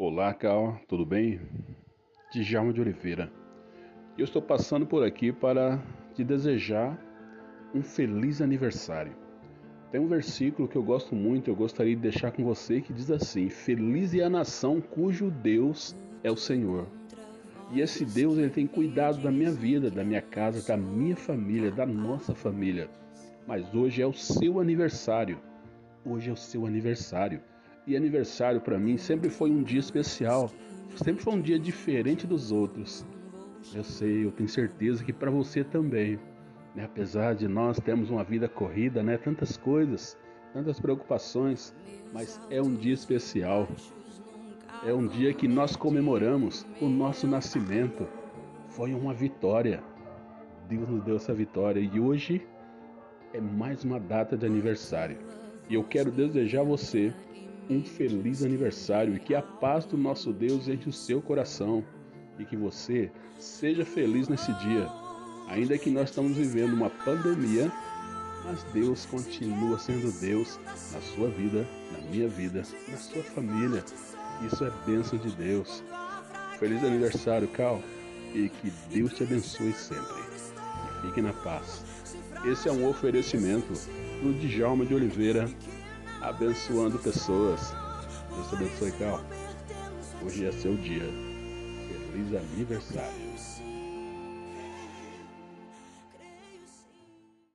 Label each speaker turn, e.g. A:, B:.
A: Olá, Cal, tudo bem? Djalma de Oliveira. Eu estou passando por aqui para te desejar um feliz aniversário. Tem um versículo que eu gosto muito, eu gostaria de deixar com você que diz assim: Feliz é a nação cujo Deus é o Senhor. E esse Deus ele tem cuidado da minha vida, da minha casa, da minha família, da nossa família. Mas hoje é o seu aniversário. Hoje é o seu aniversário. E aniversário para mim sempre foi um dia especial, sempre foi um dia diferente dos outros. Eu sei, eu tenho certeza que para você também. Né? Apesar de nós termos uma vida corrida, né? tantas coisas, tantas preocupações, mas é um dia especial. É um dia que nós comemoramos o nosso nascimento. Foi uma vitória. Deus nos deu essa vitória e hoje é mais uma data de aniversário. E eu quero desejar a você um feliz aniversário e que a paz do nosso Deus enche o seu coração e que você seja feliz nesse dia. Ainda que nós estamos vivendo uma pandemia, mas Deus continua sendo Deus na sua vida, na minha vida, na sua família. Isso é bênção de Deus. Feliz aniversário, Cal, e que Deus te abençoe sempre. E fique na paz. Esse é um oferecimento do Djalma de Oliveira, abençoando pessoas. Deus te abençoe, Cal. Hoje é seu dia. Feliz aniversário.